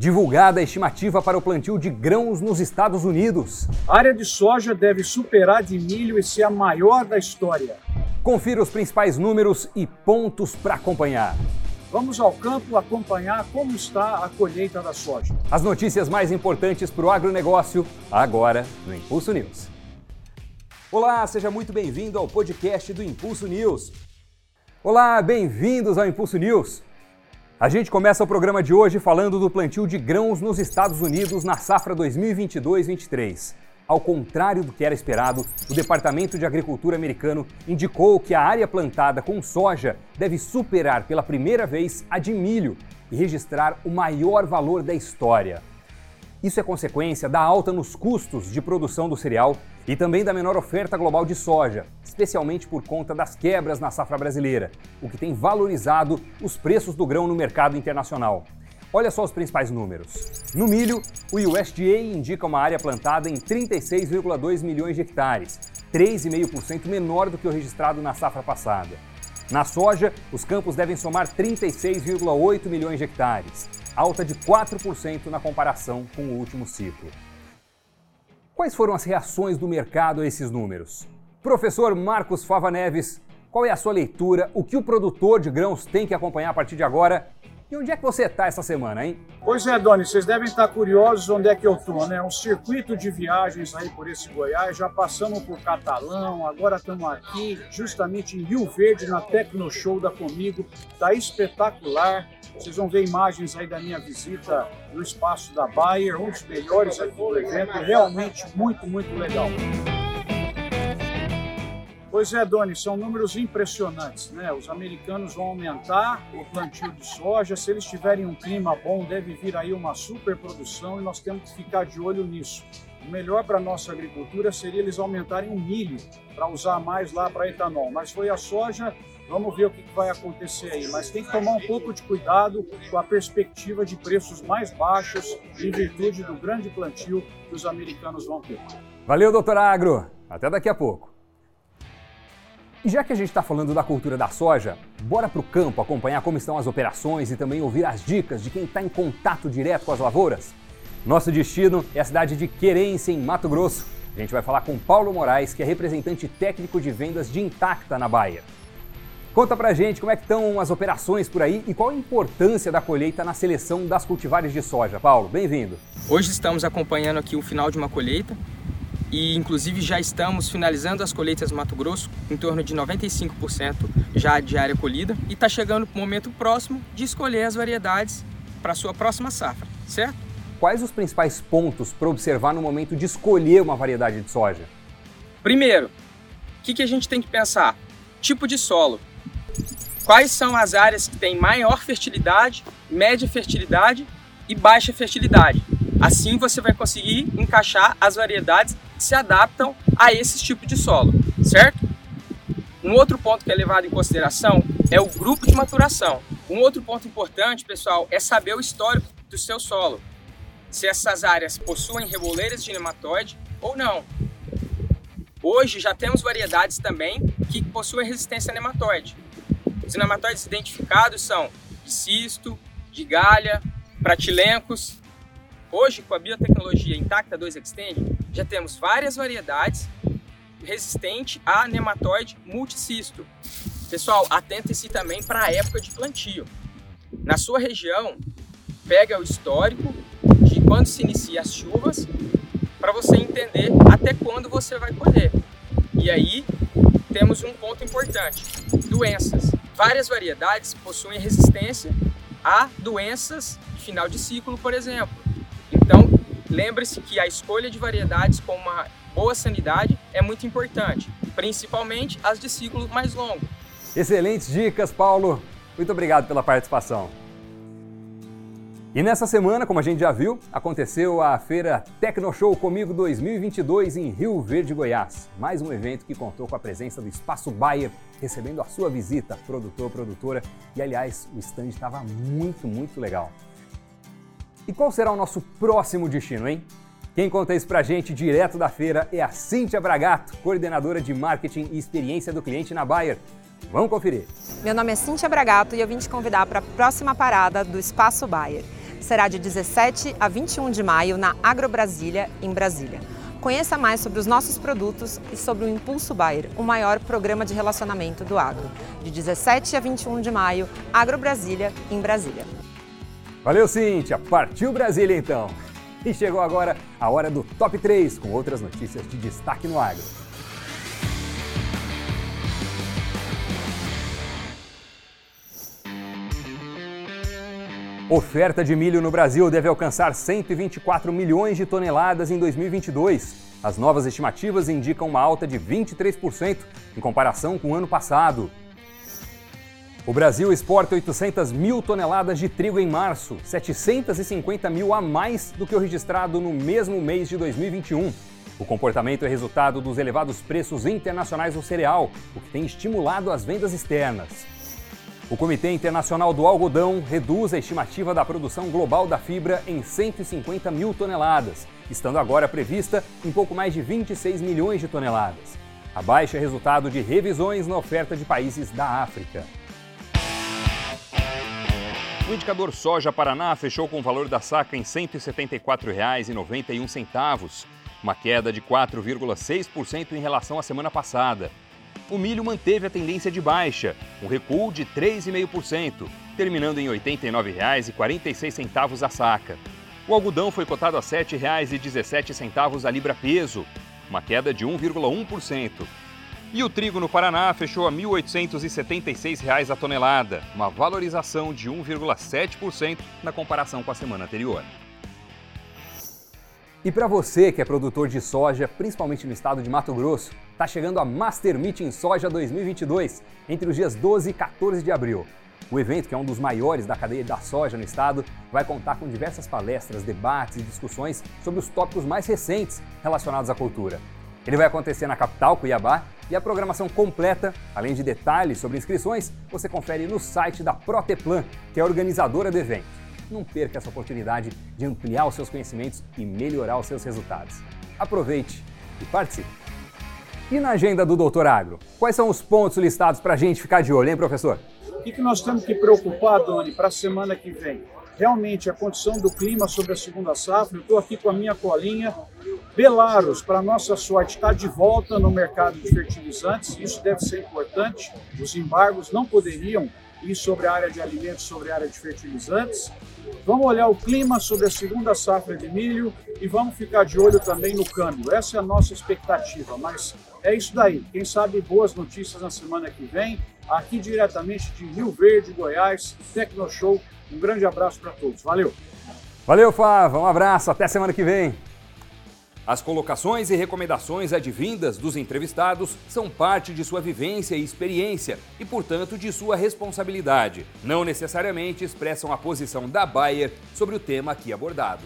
Divulgada a estimativa para o plantio de grãos nos Estados Unidos. A área de soja deve superar de milho e ser a maior da história. Confira os principais números e pontos para acompanhar. Vamos ao campo acompanhar como está a colheita da soja. As notícias mais importantes para o agronegócio, agora no Impulso News. Olá, seja muito bem-vindo ao podcast do Impulso News. Olá, bem-vindos ao Impulso News. A gente começa o programa de hoje falando do plantio de grãos nos Estados Unidos na safra 2022-23. Ao contrário do que era esperado, o Departamento de Agricultura americano indicou que a área plantada com soja deve superar pela primeira vez a de milho e registrar o maior valor da história. Isso é consequência da alta nos custos de produção do cereal e também da menor oferta global de soja, especialmente por conta das quebras na safra brasileira, o que tem valorizado os preços do grão no mercado internacional. Olha só os principais números. No milho, o USDA indica uma área plantada em 36,2 milhões de hectares, 3,5% menor do que o registrado na safra passada. Na soja, os campos devem somar 36,8 milhões de hectares, alta de 4% na comparação com o último ciclo. Quais foram as reações do mercado a esses números? Professor Marcos Fava Neves, qual é a sua leitura? O que o produtor de grãos tem que acompanhar a partir de agora e onde é que você está essa semana, hein? Pois é, Doni, vocês devem estar curiosos onde é que eu estou, né? Um circuito de viagens aí por esse Goiás, já passamos por Catalão, agora estamos aqui justamente em Rio Verde, na Tecno Show da Comigo. Tá espetacular. Vocês vão ver imagens aí da minha visita no espaço da Bayer, um dos melhores aqui do evento, realmente muito, muito legal. Pois é, Doni, são números impressionantes, né? Os americanos vão aumentar o plantio de soja, se eles tiverem um clima bom, deve vir aí uma superprodução e nós temos que ficar de olho nisso. O melhor para a nossa agricultura seria eles aumentarem o milho para usar mais lá para etanol, mas foi a soja, vamos ver o que vai acontecer aí. Mas tem que tomar um pouco de cuidado com a perspectiva de preços mais baixos em virtude do grande plantio que os americanos vão ter. Valeu, doutor Agro. Até daqui a pouco. E já que a gente está falando da cultura da soja, bora para o campo acompanhar como estão as operações e também ouvir as dicas de quem está em contato direto com as lavouras? Nosso destino é a cidade de Querência, em Mato Grosso. A gente vai falar com Paulo Moraes, que é representante técnico de vendas de Intacta na Bahia. Conta pra gente como é que estão as operações por aí e qual a importância da colheita na seleção das cultivares de soja. Paulo, bem-vindo. Hoje estamos acompanhando aqui o final de uma colheita e inclusive já estamos finalizando as colheitas no Mato Grosso, em torno de 95% já de área colhida, e está chegando o momento próximo de escolher as variedades para a sua próxima safra, certo? Quais os principais pontos para observar no momento de escolher uma variedade de soja? Primeiro, o que, que a gente tem que pensar? Tipo de solo. Quais são as áreas que têm maior fertilidade, média fertilidade e baixa fertilidade? Assim você vai conseguir encaixar as variedades que se adaptam a esse tipo de solo, certo? Um outro ponto que é levado em consideração é o grupo de maturação. Um outro ponto importante, pessoal, é saber o histórico do seu solo. Se essas áreas possuem reboleiras de nematóide ou não. Hoje já temos variedades também que possuem resistência a nematóide. Os nematóides identificados são de cisto, de galha, pratilencos. Hoje, com a biotecnologia Intacta 2 Extend, já temos várias variedades resistente a nematóide multicisto. Pessoal, atente-se também para a época de plantio. Na sua região, pega o histórico de quando se inicia as chuvas para você entender até quando você vai colher. E aí temos um ponto importante: doenças. Várias variedades possuem resistência a doenças de final de ciclo, por exemplo. Então, Lembre-se que a escolha de variedades com uma boa sanidade é muito importante, principalmente as de ciclo mais longo. Excelentes dicas, Paulo. Muito obrigado pela participação. E nessa semana, como a gente já viu, aconteceu a feira Tecnoshow Comigo 2022 em Rio Verde, Goiás. Mais um evento que contou com a presença do Espaço Bayer, recebendo a sua visita, produtor, produtora. E aliás, o stand estava muito, muito legal. E qual será o nosso próximo destino, hein? Quem conta isso pra gente direto da feira é a Cíntia Bragato, coordenadora de marketing e experiência do cliente na Bayer. Vamos conferir. Meu nome é Cíntia Bragato e eu vim te convidar para a próxima parada do Espaço Bayer. será de 17 a 21 de maio na Agrobrasília, em Brasília. Conheça mais sobre os nossos produtos e sobre o Impulso Bayer, o maior programa de relacionamento do agro. De 17 a 21 de maio, Agrobrasília, em Brasília. Valeu, Cíntia! Partiu Brasília então! E chegou agora a hora do Top 3 com outras notícias de destaque no agro. Oferta de milho no Brasil deve alcançar 124 milhões de toneladas em 2022. As novas estimativas indicam uma alta de 23% em comparação com o ano passado. O Brasil exporta 800 mil toneladas de trigo em março, 750 mil a mais do que o registrado no mesmo mês de 2021. O comportamento é resultado dos elevados preços internacionais do cereal, o que tem estimulado as vendas externas. O Comitê Internacional do Algodão reduz a estimativa da produção global da fibra em 150 mil toneladas, estando agora prevista em pouco mais de 26 milhões de toneladas. A baixa é resultado de revisões na oferta de países da África. O indicador soja Paraná fechou com o valor da saca em R$ 174,91, uma queda de 4,6% em relação à semana passada o milho manteve a tendência de baixa, um recuo de 3,5%, terminando em R$ 89,46 a saca. O algodão foi cotado a R$ 7,17 a libra peso, uma queda de 1,1%. E o trigo no Paraná fechou a R$ 1.876 a tonelada, uma valorização de 1,7% na comparação com a semana anterior. E para você que é produtor de soja, principalmente no estado de Mato Grosso, está chegando a Master Meeting Soja 2022, entre os dias 12 e 14 de abril. O evento, que é um dos maiores da cadeia da soja no estado, vai contar com diversas palestras, debates e discussões sobre os tópicos mais recentes relacionados à cultura. Ele vai acontecer na capital, Cuiabá, e a programação completa, além de detalhes sobre inscrições, você confere no site da Proteplan, que é a organizadora do evento. Não perca essa oportunidade de ampliar os seus conhecimentos e melhorar os seus resultados. Aproveite e participe! E na agenda do Doutor Agro? Quais são os pontos listados para a gente ficar de olho, hein, professor? O que, que nós temos que preocupar, Doni, para a semana que vem? Realmente, a condição do clima sobre a segunda safra. Eu estou aqui com a minha colinha. Belarus, para nossa sorte, está de volta no mercado de fertilizantes. Isso deve ser importante. Os embargos não poderiam ir sobre a área de alimentos, sobre a área de fertilizantes. Vamos olhar o clima sobre a segunda safra de milho e vamos ficar de olho também no câmbio. Essa é a nossa expectativa, mas é isso daí. Quem sabe boas notícias na semana que vem, aqui diretamente de Rio Verde, Goiás, Tecnoshow. Um grande abraço para todos. Valeu! Valeu, Fava. Um abraço. Até semana que vem. As colocações e recomendações advindas dos entrevistados são parte de sua vivência e experiência e, portanto, de sua responsabilidade. Não necessariamente expressam a posição da Bayer sobre o tema aqui abordado.